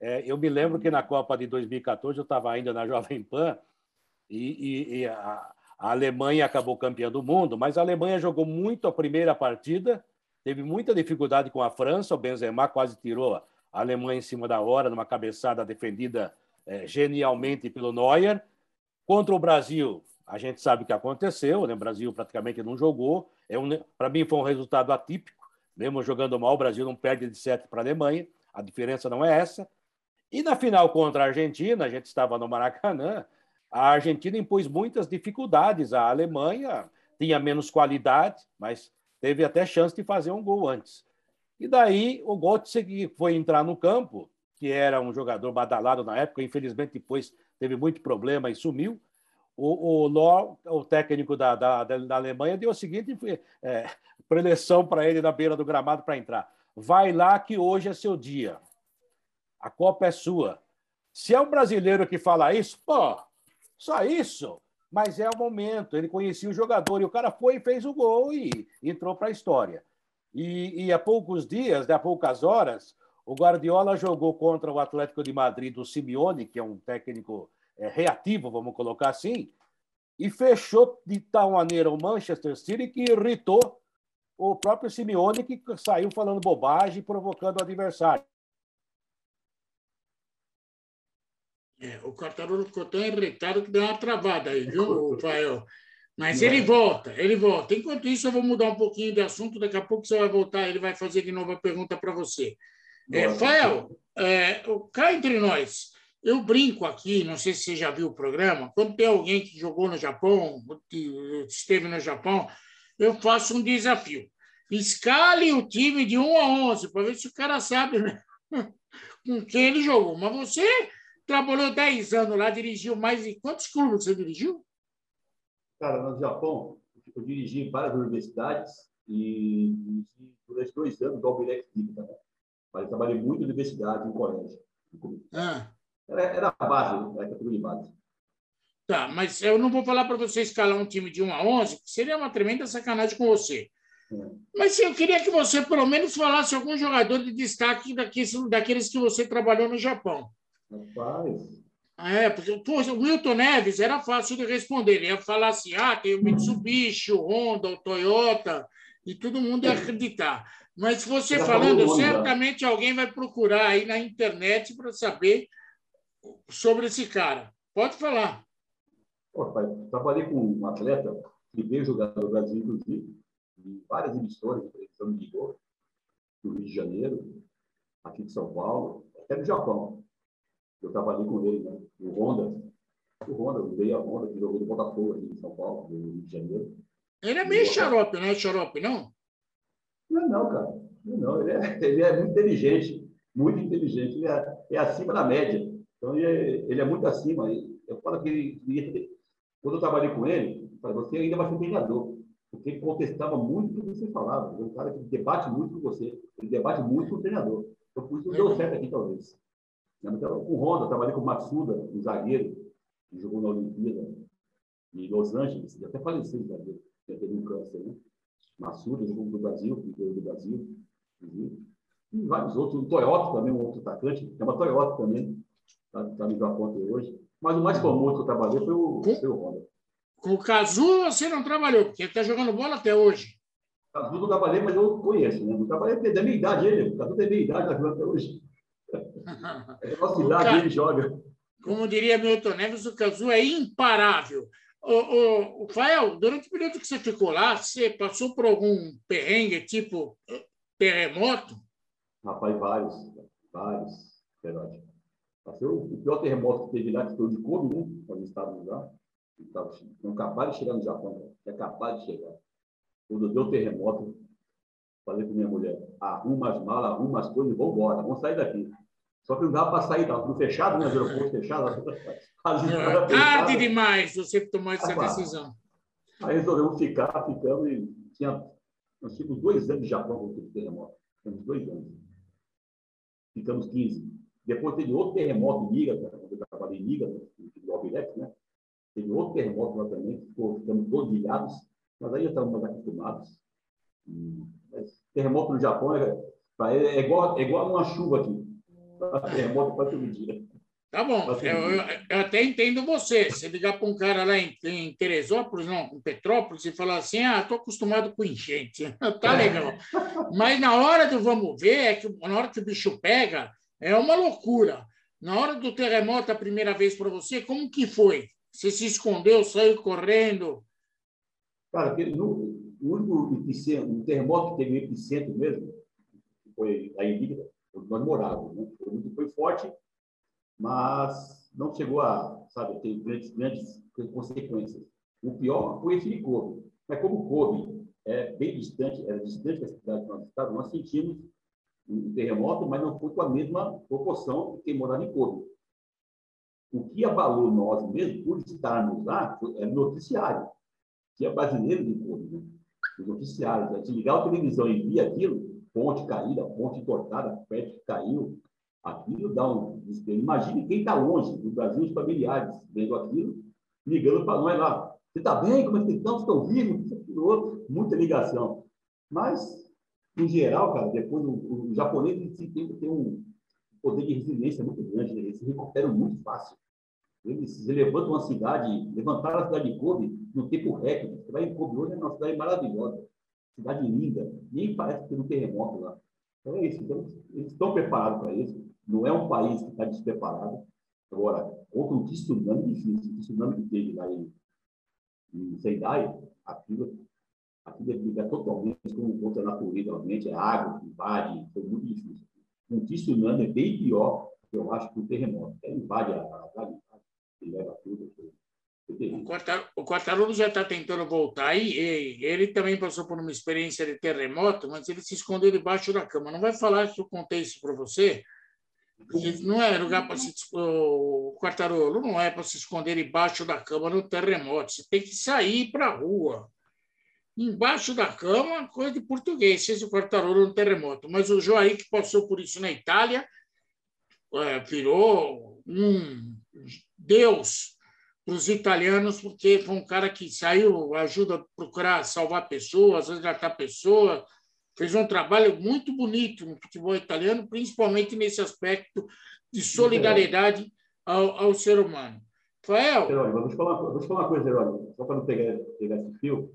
É, eu me lembro que na Copa de 2014 eu estava ainda na (laughs) Jovem Pan e, e, e a, a, Alemanha acabou campeã do mundo, mas a Alemanha jogou muito a primeira partida, teve muita dificuldade com a França, o Benzema quase tirou a Alemanha em cima da hora, numa cabeçada defendida é, genialmente pelo Neuer. Contra o Brasil, a gente sabe o que aconteceu, né? o Brasil praticamente não jogou. É um, Para mim foi um resultado atípico. Mesmo jogando mal, o Brasil não perde de 7 para a Alemanha. A diferença não é essa. E na final contra a Argentina, a gente estava no Maracanã, a Argentina impôs muitas dificuldades. A Alemanha tinha menos qualidade, mas teve até chance de fazer um gol antes. E daí o Götze que foi entrar no campo, que era um jogador badalado na época, infelizmente depois teve muito problema e sumiu. O, o Ló, o técnico da, da, da Alemanha, deu a seguinte é, preleção para ele na beira do gramado para entrar. Vai lá que hoje é seu dia. A Copa é sua. Se é um brasileiro que fala isso, pô, só isso. Mas é o momento. Ele conhecia o jogador e o cara foi e fez o gol e entrou para a história. E, e há poucos dias, né, há poucas horas, o Guardiola jogou contra o Atlético de Madrid do Simeone, que é um técnico é, reativo, vamos colocar assim, e fechou de tal maneira o Manchester City que irritou o próprio Simeone, que saiu falando bobagem, provocando o adversário. É, o Cartarulo ficou tão irritado que deu uma travada aí, viu, Rafael? Mas ele volta, ele volta. Enquanto isso, eu vou mudar um pouquinho de assunto. Daqui a pouco você vai voltar, ele vai fazer de novo a pergunta para você. É, Rafael, é, cá entre nós, eu brinco aqui, não sei se você já viu o programa, quando tem alguém que jogou no Japão, que esteve no Japão, eu faço um desafio. Escale o time de 1 a 11, para ver se o cara sabe né? (laughs) com quem ele jogou. Mas você trabalhou 10 anos lá, dirigiu mais de quantos clubes você dirigiu? Cara, no Japão, eu dirigi várias universidades e dirigi durante dois anos do Albirex Química. Né? Mas trabalhei muito em universidade, em colégio. Ah. Era, era a base, era a de base. Tá, mas eu não vou falar para você escalar um time de 1 a 11, que seria uma tremenda sacanagem com você. É. Mas eu queria que você, pelo menos, falasse algum jogador de destaque daqueles, daqueles que você trabalhou no Japão. Rapaz, é, porque poxa, o Milton Neves era fácil de responder. Ele ia falar assim: ah, tem o Mitsubishi, o Honda, o Toyota, e todo mundo ia acreditar. Mas você falando, certamente alguém vai procurar aí na internet para saber sobre esse cara. Pode falar. Pô, pai, trabalhei com um atleta que veio jogar no Brasil, inclusive, em várias emissoras de televisão de Lisboa, no Rio de Janeiro, aqui de São Paulo, até do Japão. Eu trabalhei com ele, né? O Honda. O Honda, o veio a Honda, que jogou no Botafogo aqui em São Paulo, no Rio de Janeiro. Ele é meio xarope, não é xarope, não? Não é não, cara. Não, ele, é, (laughs) ele é muito inteligente, muito inteligente. Ele é, é acima da média. Então, ele é, ele é muito acima. Eu falo que ele, quando eu trabalhei com ele, eu falei, você ainda vai ser treinador. Porque ele contestava muito o que você falava. É um cara que debate muito com você. Ele debate muito com o treinador. Então, por isso não deu certo aqui, talvez. Então, com o Honda, trabalhei com o Matsuda, um zagueiro, que jogou na Olimpíada em Los Angeles, ele até faleceu, zagueiro, teve um câncer, né? Matsuda, jogou do Brasil, que veio do Brasil, e vários outros. O Toyota também, um outro atacante, é uma Toyota também, está tá no Japão até hoje. Mas o mais famoso que eu trabalhei foi o, foi o Honda. Com o Kazu você não trabalhou, porque ele está jogando bola até hoje. Kazu não trabalhei, mas eu conheço. Né? Não trabalhei, é da minha idade ele. O Kazu tem minha idade, está jogando até hoje. (laughs) É idade, ele joga. Como diria Milton Neves, o Cazu é imparável. O, o, o Fael, durante o período que você ficou lá, você passou por algum perrengue, tipo terremoto? Rapaz, vários, vários, verdade. Passei o, pior terremoto que teve lá, que foi o de Kobe, né? Quando estávamos lá. Não capaz de chegar no Japão, é capaz de chegar. Quando deu terremoto, falei para minha mulher, arruma as malas, arruma as coisas e vamos embora, vamos sair daqui. Só que não dava para sair, estava tudo fechado, né? Aeroporto fechado. (laughs) É, tarde demais você tomou essa ah, decisão. Aí resolvemos ficar, ficamos e tinha, nós ficamos dois anos de Japão com o terremoto. Ficamos dois anos. Ficamos 15. Depois teve outro terremoto em Liga, quando eu trabalhei em Liga, no Albirex, né? Teve outro terremoto lá também, ficou, ficamos todos ilhados, mas aí já estamos mais acostumados. Mas terremoto no Japão é, é, igual, é igual uma chuva aqui. Para dia. Tá bom, eu, eu, eu, até entendo você. Se ligar para um cara lá em, em, Teresópolis, não, em Petrópolis, e falar assim: ah, estou acostumado com enchente, (laughs) tá legal. Mas na hora do vamos ver, é que na hora que o bicho pega, é uma loucura. Na hora do terremoto, a primeira vez para você, como que foi? Você se escondeu, saiu correndo? Cara, no, o único epicentro, o terremoto que teve epicentro mesmo, foi lá em Nós morávamos. Né? Foi, forte, mas não chegou a, sabe, ter grandes, grandes consequências. O pior foi esse de Kobe. Mas como Kobe é bem distante, era distante da cidade que nós estávamos, nós sentimos um terremoto, mas não foi com a mesma proporção de quem morava em Kobe. O que abalou nós mesmo, por estarmos lá, é noticiário. Tinha brasileiro de Kobe, né? os noticiários. Né? Se ligar a televisão e via aquilo, ponte caída, ponte entortada, prédio que caiu, aquilo dá um desespero. Imagine quem está longe do Brasil, os familiares, vendo aquilo, ligando para nós lá. Você está bem? Como é que estão? Estão vivos? Muita ligação. Mas, em geral, cara, depois o, o japonês tem, tem um poder de resiliência muito grande, né? eles se recuperam muito fácil. Eles levantam uma cidade, levantaram a cidade de Kobe no tempo recorde. Você vai em Kobe hoje, é uma cidade maravilhosa, cidade linda, nem parece que tem um terremoto lá. Então é isso. Então, eles estão preparados para isso. Não é um país que está despreparado. Agora, contra um tsunami difícil, o tsunami que teve lá em, em Sendai, aquilo, aquilo é totalmente como contra a natureza, realmente, é água, invade, foi muito difícil. Um tsunami é bem pior, eu acho, que o terremoto. É, invade a, a, a e leva tudo. O Quartarolo já está tentando voltar e ele também passou por uma experiência de terremoto, mas ele se escondeu debaixo da cama. Não vai falar que eu contei isso para você, porque não é lugar para se. O Quartarolo não é para se esconder debaixo da cama no terremoto. Você tem que sair para a rua. Embaixo da cama, coisa de português, seja o Quartarolo no terremoto. Mas o Joaí, que passou por isso na Itália, é, virou um Deus para os italianos, porque foi um cara que saiu, ajuda a procurar salvar pessoas, resgatar pessoas, fez um trabalho muito bonito no futebol italiano, principalmente nesse aspecto de solidariedade ao, ao ser humano. Rafael? Vou te falar, vou te falar uma coisa, Jerônimo, só para não pegar, pegar esse fio.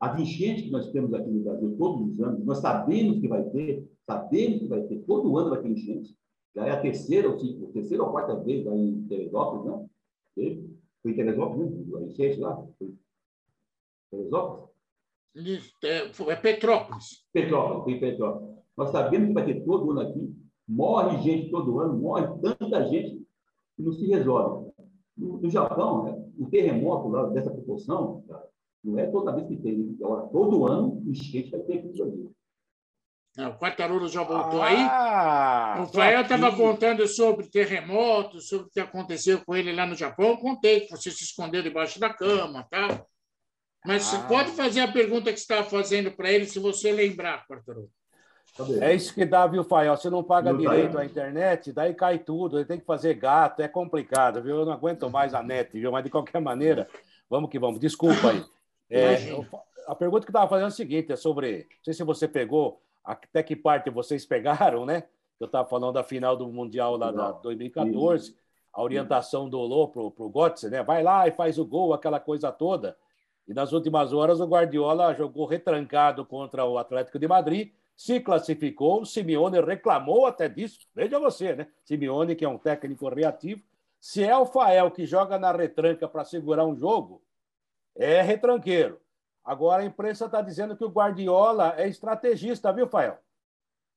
A enchente que nós temos aqui no Brasil todos os anos, nós sabemos que vai ter, sabemos que vai ter, todo ano vai ter enchente. Já é a terceira, ou a terceira ou quarta vez lá em Teresópolis, né? Foi em Teresópolis, né? A enchente lá. Foi Teresópolis? É, é Petrópolis. Petrópolis, tem Petrópolis. Nós sabemos que vai ter todo ano aqui, morre gente todo ano, morre tanta gente e não se resolve. No, no Japão, né, o terremoto lá dessa proporção, cara, não é toda vez que tem. Agora, todo ano, o enchente vai ter aqui no Brasil. Não, o Quartarolo já voltou ah, aí. O Fael estava contando sobre terremotos, sobre o que aconteceu com ele lá no Japão. Eu contei que você se escondeu debaixo da cama, tá? Mas ah. você pode fazer a pergunta que você estava fazendo para ele, se você lembrar, Quartarolo. É isso que dá, viu, Fael? Você não paga não direito tá a internet, daí cai tudo. Ele tem que fazer gato, é complicado, viu? Eu não aguento mais a net, viu? Mas de qualquer maneira, vamos que vamos. Desculpa aí. É, a pergunta que eu estava fazendo é a seguinte: é sobre. Não sei se você pegou, até que parte vocês pegaram, né? Eu estava falando da final do Mundial lá da 2014, a orientação do Lô para o Götze, né? Vai lá e faz o gol, aquela coisa toda. E nas últimas horas o Guardiola jogou retrancado contra o Atlético de Madrid se classificou. O Simeone reclamou até disso. Veja você, né? Simeone, que é um técnico reativo. Se é o Fael que joga na retranca para segurar um jogo, é retranqueiro. Agora a imprensa está dizendo que o Guardiola é estrategista, viu, Fael?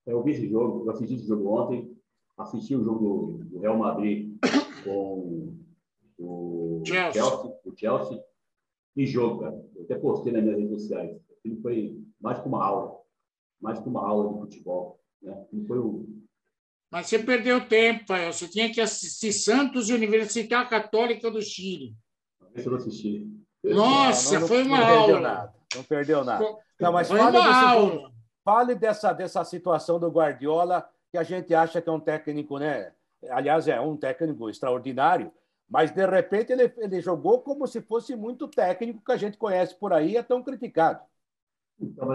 Eu vi esse jogo, eu assisti esse jogo ontem, assisti o jogo do Real Madrid com o Chelsea, Chelsea o Chelsea, e jogo, cara. Eu até postei nas minhas redes sociais. Aquilo foi mais que uma aula mais que uma aula de futebol. Né? Não foi o... Mas você perdeu tempo, pai. Você tinha que assistir Santos e Universidade Católica do Chile. Esse eu não assisti. Nossa, não, não, foi uma não aula. Perdeu nada. Não perdeu nada. Não, mas foi fale, desse, aula. fale dessa, dessa situação do Guardiola, que a gente acha que é um técnico, né? Aliás, é um técnico extraordinário, mas de repente ele, ele jogou como se fosse muito técnico que a gente conhece por aí e é tão criticado. Então,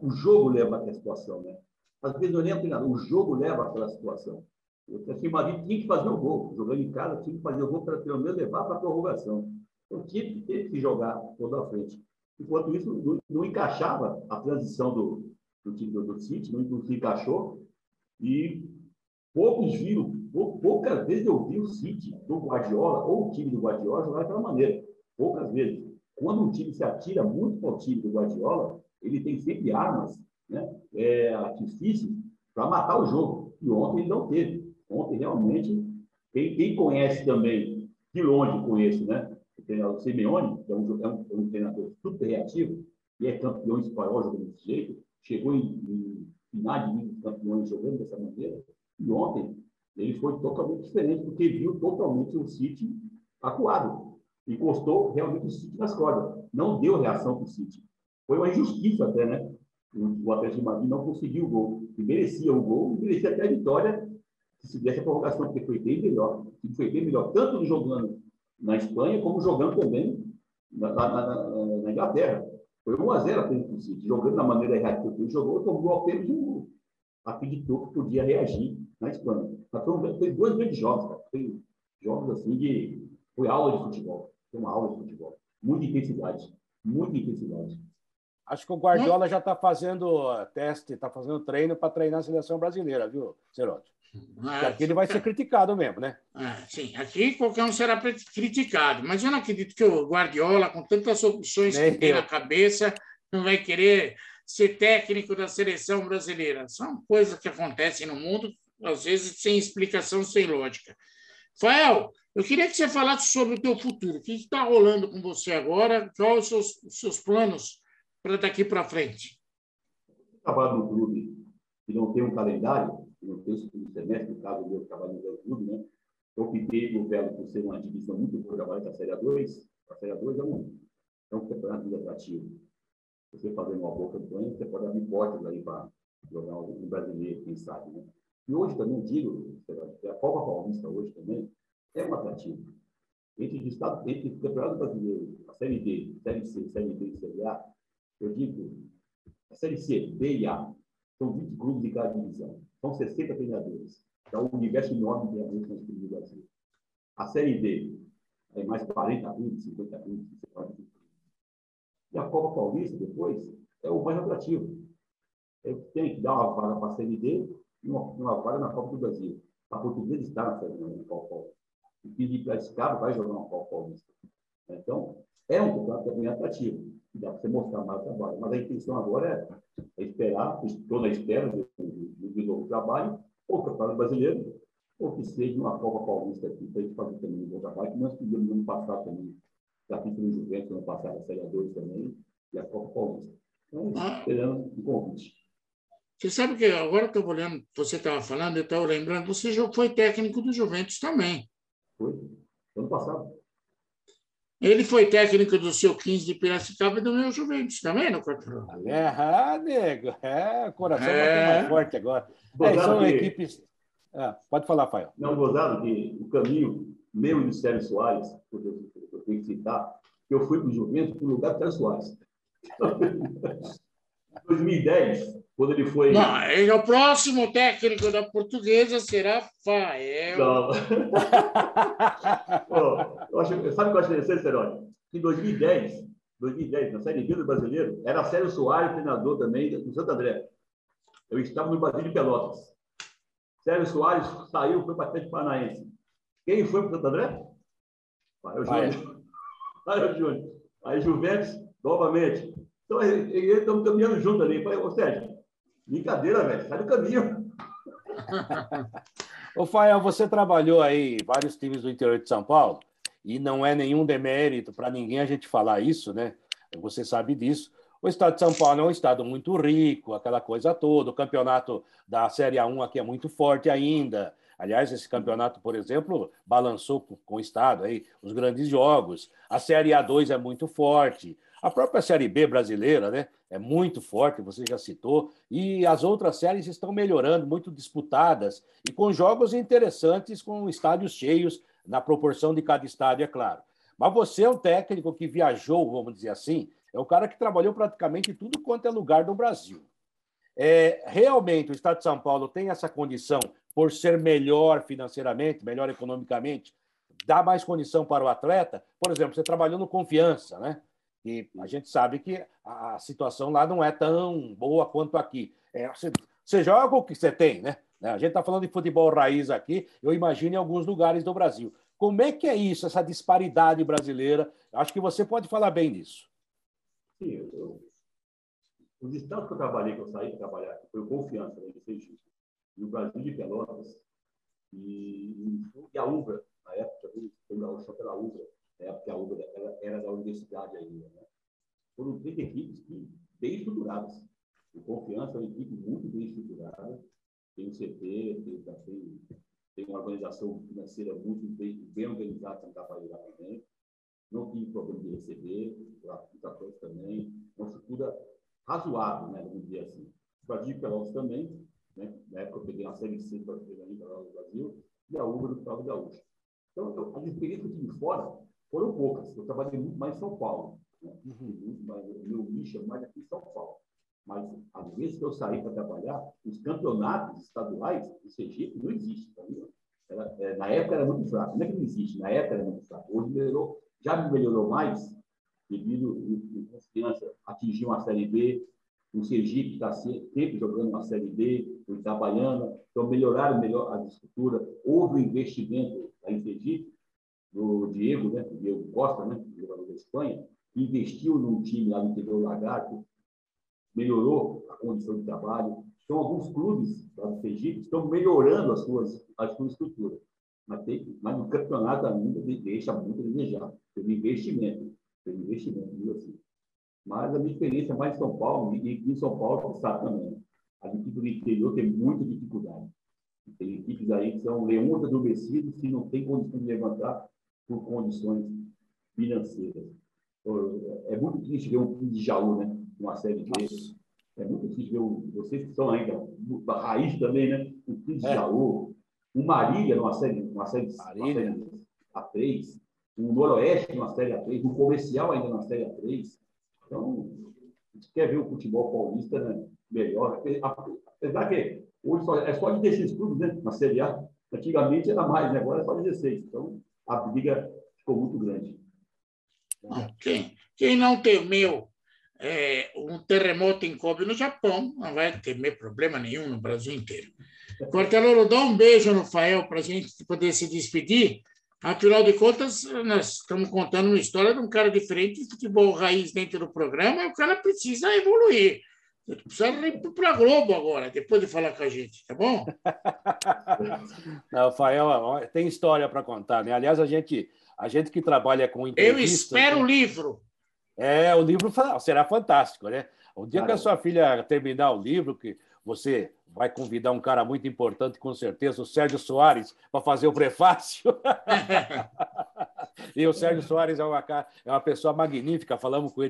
o jogo leva àquela situação, né? Às vezes não é nem o treinador, o jogo leva àquela situação. O assim, Madrid tinha que fazer o gol, jogando em casa, tinha que fazer o gol para pelo menos levar para a prorrogação. Tinha que ter que jogar toda a frente. Enquanto isso, não, não encaixava a transição do, do time do, do City, não, não se encaixou. E poucos viram, poucas vezes eu vi o City do Guardiola ou o time do Guardiola jogar daquela maneira. Poucas vezes. Quando um time se atira muito para o time do Guardiola, ele tem sempre armas, né, é, artifícios para matar o jogo. E ontem ele não teve. Ontem, realmente, quem, quem conhece também, de longe conheço, né? Treinador Simeone, que é um, é um, é um treinador super reativo, e é campeão espanhol jogando desse jeito, chegou em, em finais de campeões jogando dessa maneira, e ontem ele foi totalmente diferente, porque viu totalmente o City acuado. Encostou realmente o City nas cordas. Não deu reação para o City. Foi uma injustiça até, né? O Atlético de Madrid não conseguiu o gol. E merecia o gol, e merecia até a vitória se se desse a prorrogação, porque foi bem melhor. Foi bem melhor, tanto jogando na Espanha, como jogando também na, na, na, na Inglaterra. Foi 1 a 0 apenas para o City. Jogando da maneira errada que o jogou, tomou apenas um acreditou que podia reagir na Espanha. Mas foi, foi dois grandes jogos, cara. Foi jogos assim de. Foi aula de futebol. Foi uma aula de futebol. Muita intensidade. Muita intensidade. Acho que o Guardiola já está fazendo teste, está fazendo treino para treinar a seleção brasileira, viu, Cerote? Mas... Aqui ele vai ser criticado mesmo, né? Ah, sim, aqui qualquer um será criticado, mas eu não acredito que o Guardiola, com tantas opções Nem que tem eu. na cabeça, não vai querer ser técnico da seleção brasileira. São coisas que acontecem no mundo, às vezes sem explicação, sem lógica. Fael, eu queria que você falasse sobre o teu futuro. O que está rolando com você agora? Quais os seus, os seus planos para daqui para frente? Trabalho no clube que não tem um calendário, que não tem o segundo semestre, no caso do meu trabalho no clube, né? Eu optei no Velo por ser uma divisão muito boa, trabalho da Série A2. A Série A2 é um, é um campeonato muito atrativo você fazendo uma boa campanha, você pode abrir portas aí para jogar um brasileiro, quem sabe, né? E hoje também digo, a Copa Paulista hoje também é um atrativo. Entre, o estado, entre o Campeonato Brasileiro, a Série D, Série C, Série B e Série A, eu digo, a Série C, B e A, são 20 clubes de cada divisão. São 60 treinadores. É um universo enorme de treinadores nos clubes do Brasil. A Série D, é mais 40 clubes, 50 clubes, 50 clubes. E a Copa Paulista, depois, é o mais atrativo. É tem que dar uma vaga para a Série D e uma, uma vaga na Copa do Brasil. A Portuguesa está na Série na Copa Paulista. O time de Piracicaba vai jogar uma Copa Paulista. Então, é um campeonato também atrativo. Dá para você mostrar mais o trabalho. Mas a intenção agora é, esperar, estou na espera do, do, do novo trabalho, ou o Campeonato Brasileiro, ou que seja uma Copa Paulista aqui, para a gente fazer também um bom trabalho, que nós fizemos no ano passado também já fiz no Juventus ano passado, a Série A2 também, e a Copa Paulista. Então, ah. esperando um convite. Você sabe que agora que eu olhando, você estava falando, eu estava lembrando, você já foi técnico do Juventus também. Foi, ano passado. Ele foi técnico do seu 15 de Piracicaba e do meu Juventus também, no quarto É, ah, nego. É, o coração é. mais forte agora. É, são que... equipes. Ah, pode falar, Fael. Não, gozado que o caminho meu e do Sérgio Soares, eu tenho que citar, que eu fui para o Juventus no lugar do Sérgio Soares. (laughs) Em 2010, quando ele foi. Não, ele, o próximo técnico da portuguesa será Fael. Não. (laughs) eu acho, sabe o que eu acho interessante, Serói? Em 2010, 2010, na Série B do Brasileiro, era Sérgio Soares, treinador também do Santo André. Eu estava no Brasil de Pelotas. Sérgio Soares saiu, foi para o Paranaense. Quem foi para o Santo André? O Júnior. O Júnior. Aí Juventus, novamente. Então, eles estão caminhando junto ali. Falei, ô Sérgio, brincadeira, velho. Sai do caminho. (laughs) Ô, Fael, você trabalhou aí vários times do interior de São Paulo e não é nenhum demérito para ninguém a gente falar isso, né? Você sabe disso. O estado de São Paulo é um estado muito rico, aquela coisa toda. O campeonato da Série A1 aqui é muito forte ainda. Aliás, esse campeonato, por exemplo, balançou com o Estado aí os grandes jogos. A Série A2 é muito forte. A própria Série B brasileira né, é muito forte, você já citou, e as outras séries estão melhorando, muito disputadas, e com jogos interessantes, com estádios cheios, na proporção de cada estádio, é claro. Mas você é um técnico que viajou, vamos dizer assim, é o cara que trabalhou praticamente tudo quanto é lugar do Brasil. É, realmente o Estado de São Paulo tem essa condição por ser melhor financeiramente, melhor economicamente, dá mais condição para o atleta. Por exemplo, você trabalhou no confiança, né? E a gente sabe que a situação lá não é tão boa quanto aqui. É, você, você joga o que você tem, né? Né? A gente está falando de futebol raiz aqui, eu imagino em alguns lugares do Brasil. Como é que é isso, essa disparidade brasileira? Acho que você pode falar bem disso. Sim, eu, os estados que eu trabalhei, que eu saí para trabalhar, foi o Confiança, né, e o Brasil de Pelotas, e, e a UBRA, na época, foi gaúcho pela UBRA, na época a UBRA era, era da universidade ainda. Né? Foram três equipes que, bem estruturadas. O Confiança é uma equipe muito bem estruturada, tem o CT, tem, tem, tem uma organização financeira muito bem, bem organizada trabalhar também. Não tive problema de receber, muita coisa também. Uma estrutura razoável, né, vamos dizer assim. O Brasil Pelotas também, né? Na época eu peguei uma série C para no Brasil e a Uber do Estado Gaúcho. Então, eu, as experiências que eu tive fora foram poucas. Eu trabalhei muito mais em São Paulo. Né? Uhum. o meu nicho é mais aqui em São Paulo. Mas, às vezes que eu saí para trabalhar, os campeonatos estaduais do Sergipe não existem. Tá era, é, na época era muito fraco. Não é que não existe, na época era muito fraco. Hoje melhorou, já melhorou mais, devido a crianças atingir uma Série B, o Sergipe está sempre jogando uma Série B, o Itabaiana, então melhoraram melhor a estrutura. Houve um investimento aí em Sergipe, do Diego, né, o Diego Costa, né, jogador da Espanha, investiu num time lá no interior Lagarto, melhorou a condição de trabalho. Então, alguns clubes lá do Sergipe estão melhorando as suas, as suas estruturas. Mas, tem, mas no campeonato ainda deixa muito a desejar. Teve investimento, teve investimento, assim. Mas a minha experiência mais em São Paulo, e em São Paulo, você sabe também, a equipe do interior tem muita dificuldade. Tem equipes aí que são leões adormecidos que não têm condição de levantar por condições financeiras. É muito triste ver um time de Jaú, né? Uma série B. É muito triste ver vocês que são ainda a raiz também, né? Um time de é. Jaú, um Marília numa série, uma série, uma série A3, um Noroeste numa série A3, um comercial ainda na série A3. Então, a gente quer ver o futebol paulista né, melhor. Apesar que hoje só, é só de 16 clubes né, na Série A. Antigamente era mais, né? agora é só 16. Então, a briga ficou muito grande. Quem, quem não temeu é, um terremoto em Kobe no Japão não vai temer problema nenhum no Brasil inteiro. Corteloro, dá um beijo no Fael para a gente poder se despedir. Afinal de contas, nós estamos contando uma história de um cara diferente de futebol raiz dentro do programa e o cara precisa evoluir. Precisa ir para a Globo agora, depois de falar com a gente, tá bom? (laughs) Não, Fael, tem história para contar, né? Aliás, a gente, a gente que trabalha com Eu espero o né? livro. É, o livro será fantástico, né? O dia Caramba. que a sua filha terminar o livro, que você vai convidar um cara muito importante, com certeza, o Sérgio Soares, para fazer o prefácio. (laughs) e o Sérgio Soares é uma, é uma pessoa magnífica, falamos com,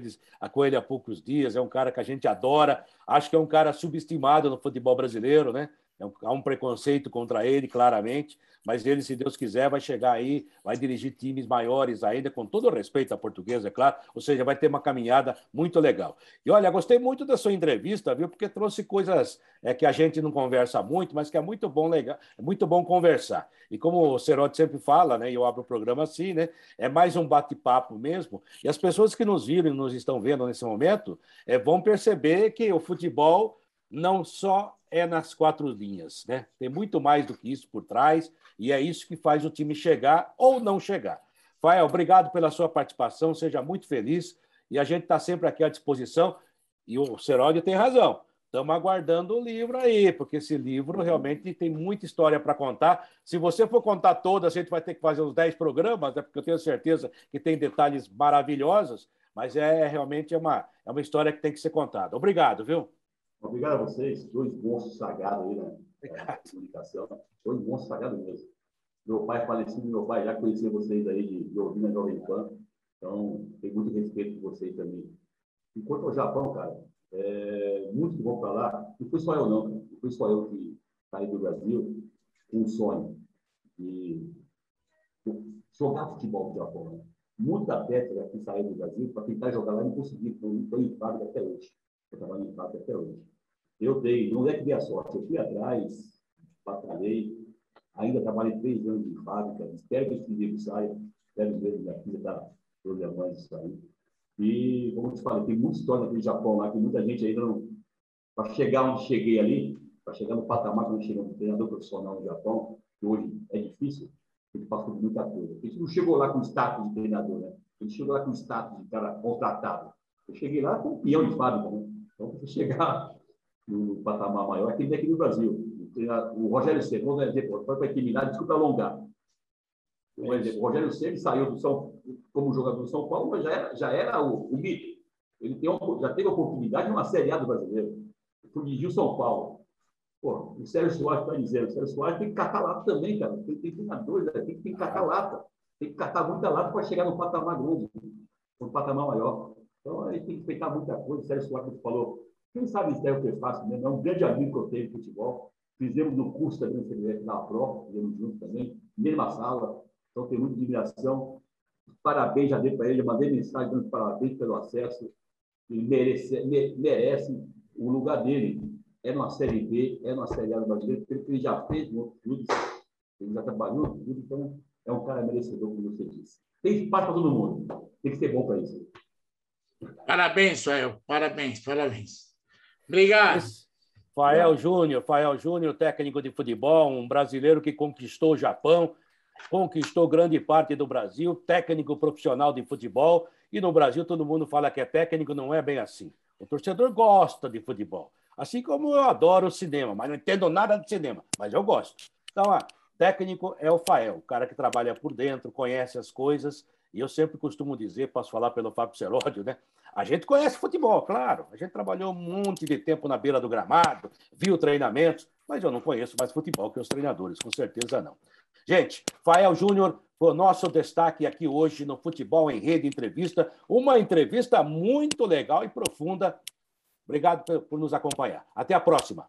com ele há poucos dias, é um cara que a gente adora, acho que é um cara subestimado no futebol brasileiro, né? É há um preconceito contra ele, claramente, mas ele, se Deus quiser, vai chegar aí, vai dirigir times maiores ainda, com todo o respeito à portuguesa, é claro, ou seja, vai ter uma caminhada muito legal. E olha, gostei muito da sua entrevista, viu? Porque trouxe coisas é, que a gente não conversa muito, mas que é muito bom, legal, é muito bom conversar. E como o Cerote sempre fala, né? E eu abro o programa assim, né? É mais um bate-papo mesmo. E as pessoas que nos viram e nos estão vendo nesse momento é, vão perceber que o futebol não só é nas quatro linhas, né? Tem muito mais do que isso por trás e é isso que faz o time chegar ou não chegar. Fael, obrigado pela sua participação, seja muito feliz e a gente está sempre aqui à disposição. E o Seródio tem razão. Estamos aguardando o livro aí, porque esse livro realmente tem muita história para contar. Se você for contar todas, a gente vai ter que fazer uns 10 programas, né? porque eu tenho certeza que tem detalhes maravilhosos, mas é realmente é uma, é uma história que tem que ser contada. Obrigado, viu? Obrigado a vocês, dois monstros sagrados aí na, na comunicação. Dois monstros sagrados mesmo. Meu pai falecido, meu pai já conhecia vocês aí de, de ouvir na Jovem Pan, então tem muito respeito por vocês também. Enquanto ao Japão, cara, é, muitos que vão para lá, não fui só eu não, não fui só eu que saí do Brasil com um sonho de jogar futebol no Japão. Né? Muita técnica que saiu do Brasil para tentar jogar lá e não conseguiu, estou em fábrica até hoje. Eu trabalho em fábrica até hoje. Eu dei, não é que dei a sorte, eu fui atrás, batalhei, ainda trabalhei três anos em fábrica, espero que esse livro saia, espero ver minha filha está programando isso aí. E, como eu te falei, tem muita história naquele Japão lá, que muita gente ainda não. Para chegar onde cheguei ali, para chegar no patamar que ele chega no treinador profissional no Japão, que hoje é difícil, ele passou por muita coisa. Gente não chegou lá com status de treinador, né? Gente chegou lá com status de cara contratado. Eu cheguei lá com um peão de fábrica, né? Então, para (laughs) chegar no patamar maior, aquele daqui no Brasil. O Rogério Ceni, vamos dar exemplo, foi para equilibrar, desculpa alongar. Um exemplo, o Rogério Ceni saiu do São, como jogador do São Paulo, mas já era, já era o, o mito. Ele tem, já teve a oportunidade numa Série A do brasileiro. Dirigiu São Paulo. Pô, o Sérgio Soares está dizendo, o Sérgio Soares tem que catar lata também, cara. Tem, tem treinadores, tem, tem que catar lata. Tem que catar muita lata para chegar no patamar grande, no patamar maior. Então, gente tem que respeitar muita coisa. O Sérgio Soares falou, quem sabe isso é o que eu faço mesmo. É um grande amigo que eu tenho de futebol. Fizemos no curso também na PRO, fizemos juntos também, mesma sala. Então, tenho muita admiração. Parabéns já dei para ele, mandei mensagem dando parabéns pelo acesso. Ele merece, merece o lugar dele. É numa Série B, é numa Série A do Brasileiro, porque ele já fez no outros clubes, ele já trabalhou no clube, então é um cara merecedor, como você disse. Tem espaço para todo mundo. Tem que ser bom para isso. Parabéns, Fael. Parabéns, parabéns. Obrigado. Fael Júnior, Fael Júnior, técnico de futebol, um brasileiro que conquistou o Japão, conquistou grande parte do Brasil, técnico profissional de futebol. E no Brasil todo mundo fala que é técnico, não é bem assim. O torcedor gosta de futebol. Assim como eu adoro o cinema, mas não entendo nada de cinema, mas eu gosto. Então, ah, técnico é o Fael, o cara que trabalha por dentro, conhece as coisas. E eu sempre costumo dizer, posso falar pelo Fábio Celódio, né? A gente conhece futebol, claro. A gente trabalhou um monte de tempo na beira do gramado, viu treinamentos, mas eu não conheço mais futebol que os treinadores, com certeza não. Gente, Fael Júnior foi o nosso destaque aqui hoje no Futebol em Rede Entrevista. Uma entrevista muito legal e profunda. Obrigado por nos acompanhar. Até a próxima.